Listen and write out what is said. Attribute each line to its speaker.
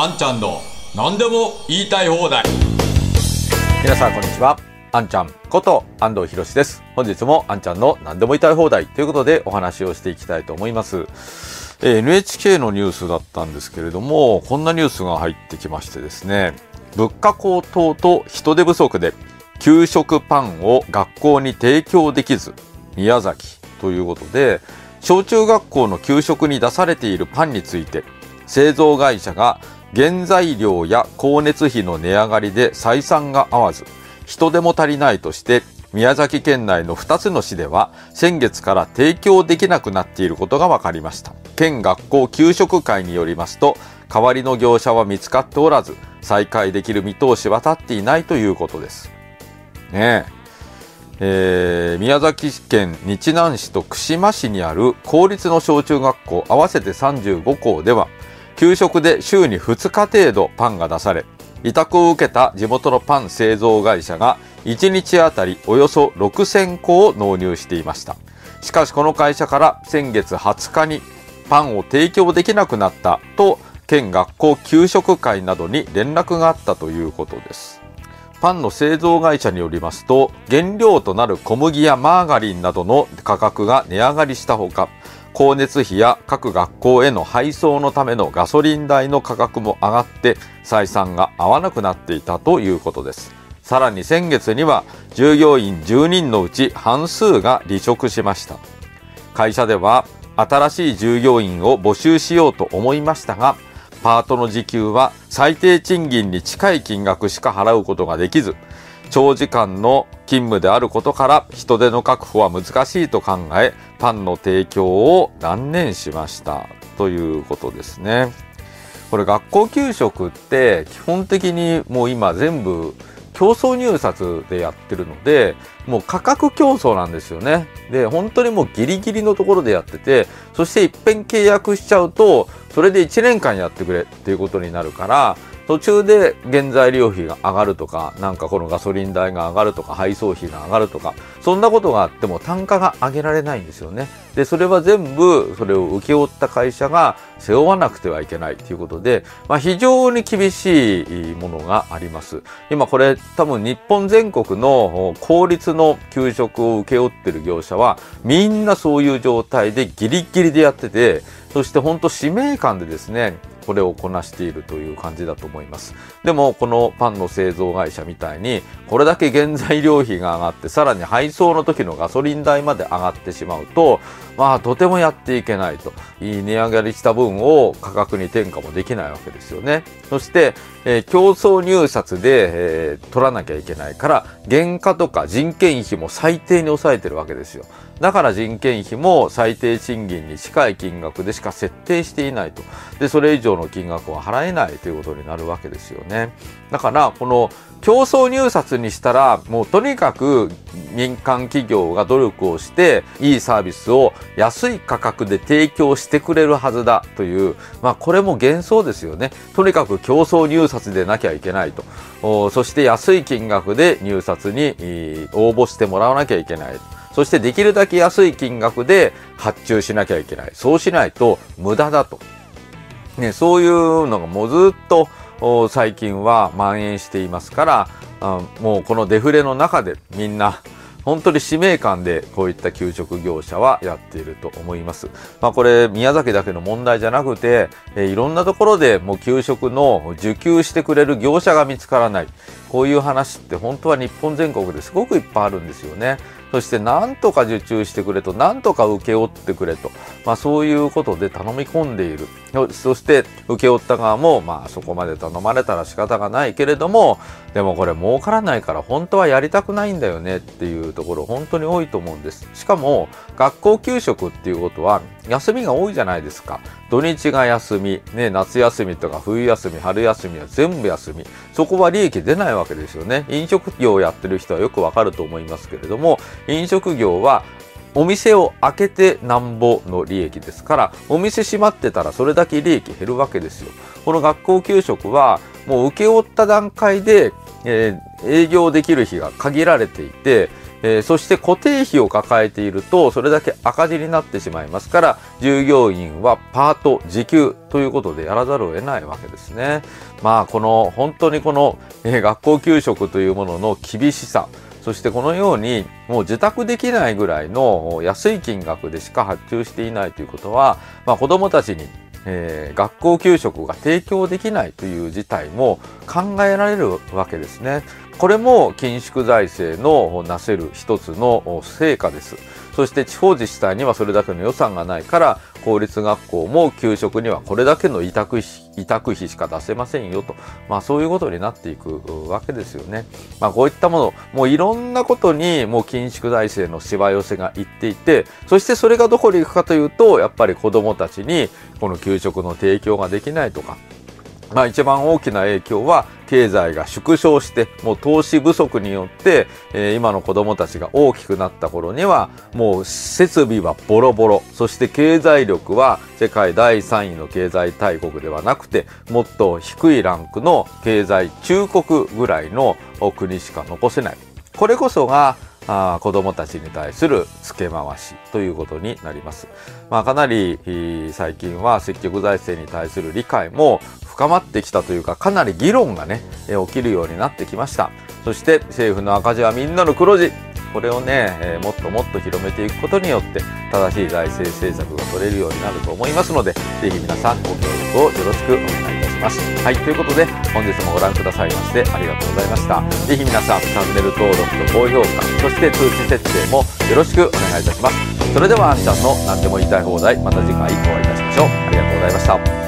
Speaker 1: あんちゃんの何でも言いたい放題。
Speaker 2: 皆さんこんにちは。あんちゃんこと安藤博です。本日もあんちゃんの何でも言いたい放題。ということでお話をしていきたいと思います。えー NHK のニュースだったんですけれどもこんなニュースが入ってきましてですね。物価高騰と人手不足で給食パンを学校に提供できず宮崎ということで小中学校の給食に出されているパンについて製造会社が原材料や光熱費の値上がりで採算が合わず人手も足りないとして宮崎県内の2つの市では先月から提供できなくなっていることが分かりました。県学校給食会によりますと代わりの業者は見つかっておらず再開できる見通しは立っていないということです。ねえ。えー宮崎県日南市と串間市にある公立の小中学校合わせて35校では給食で週に2日程度パンが出され委託を受けた地元のパン製造会社が1日あたりおよそ6000個を納入していました。しかしこの会社から先月20日にパンを提供できなくなったと県学校給食会などに連絡があったということです。パンの製造会社によりますと原料となる小麦やマーガリンなどの価格が値上がりしたほか光熱費や各学校への配送のためのガソリン代の価格も上がって採算が合わなくなっていたということです。さらに先月には従業員10人のうち半数が離職しました。会社では新しい従業員を募集しようと思いましたがパートの時給は最低賃金に近い金額しか払うことができず長時間の勤務であることから人手の確保は難しいと考えパンの提供を断念しました。ということですね。これ学校給食って基本的にもう今全部競争入札でやってるのでもう価格競争なんですよね。で本当にもうギリギリのところでやっててそしていっぺん契約しちゃうとそれで1年間やってくれっていうことになるから途中で原材料費が上がるとかなんかこのガソリン代が上がるとか配送費が上がるとかそんなことがあっても単価が上げられないんですよね。でそれは全部それを請け負った会社が背負わなくてはいけないということで、まあ、非常に厳しいものがあります。今これ多分日本全国の公立の給食を請け負ってる業者はみんなそういう状態でギリギリでやっててそして本当使命感でですねこれをこなしているという感じだと思います。でもこのパンの製造会社みたいにこれだけ原材料費が上がってさらに配送の時のガソリン代まで上がってしまうとまあとてもやっていけないと。いい値上がりした分を価格に転嫁もできないわけですよね。そして、えー競争入札で、えー取らなきゃいけないから原価とか人件費も最低に抑えてるわけですよ。だから人件費も最低賃金に近い金額でしか設定していないと。でそれ以上の金額は払えないということになるわけですよね。だからこの競争入札にしたらもうとにかく民間企業が努力をしていいサービスを安い価格で提供してくれるはずだというまあこれも幻想ですよね。とにかく競争入札でなきゃいけないと。そして安い金額で入札に応募してもらわなきゃいけない。そしてできるだけ安い金額で発注しなきゃいけない。そうしないと無駄だと。ね、そういうのがもうずっと最近は蔓延していますからもうこのデフレの中でみんな本当に使命感でこういった給食業者はやっていると思います。まあこれ宮崎だけの問題じゃなくて、えいろんなところでもう給食の受給してくれる業者が見つからない。こういう話って本当は日本全国ですごくいっぱいあるんですよね。そして何とか受注してくれと、何とか請け負ってくれと、まあそういうことで頼み込んでいる。そそして請け負った側も、まあそこまで頼まれたら仕方がないけれども、でもこれ儲からないから本当はやりたくないんだよねっていうところ本当に多いと思うんです。しかも学校給食っていうことは休みが多いじゃないですか。土日が休み、ね、夏休みとか冬休み、春休みは全部休み。そこは利益出ないわけですよね。飲食業をやってる人はよくわかると思いますけれども、飲食業はお店を開けてなんぼの利益ですから、お店閉まってたらそれだけ利益減るわけですよ。この学校給食はもう請け負った段階で、えー営業できる日が限られていて、えー、そして固定費を抱えているとそれだけ赤字になってしまいますから従業員はパート時給ということでやらざるを得ないわけですね。まあこの本当にこの、えー、学校給食というものの厳しさそしてこのようにもう自宅できないぐらいの安い金額でしか発注していないということは、まあ、子どもたちにえー、学校給食が提供できないという事態も考えられるわけですね。これも緊縮財政のなせる一つの成果です。そして地方自治体にはそれだけの予算がないから公立学校も給食にはこれだけの委託費委託費しか出せませんよと、まあ、そういうことになっていくわけですよね。まあ、こういったものもういろんなことにもう緊縮財政のしわ寄せがいっていてそしてそれがどこに行くかというとやっぱり子どもたちにこの給食の提供ができないとかまあ一番大きな影響は経済が縮小してもう投資不足によって、え、今の子どもたちが大きくなった頃にはもう設備はボロボロそして経済力は世界第3位の経済大国ではなくてもっと低いランクの経済中国ぐらいの国しか残せない。これこそがあ子どもたちに対する付け回しということになります。まあ、かなり最近は積極財政に対する理解も深まってきたというかかなり議論がね起きるようになってきました。そして政府の赤字はみんなの黒字これをね、えー、もっともっと広めていくことによって正しい財政政策が取れるようになると思いますのでぜひ皆さんご協力をよろしくお願いいたします。はい、ということで本日もご覧くださいましてありがとうございました。ぜひ皆さんチャンネル登録と高評価、そして通知設定もよろしくお願いいたします。それではあんちゃんの何でも言いたい放題また次回お会いいたしましょう。ありがとうございました。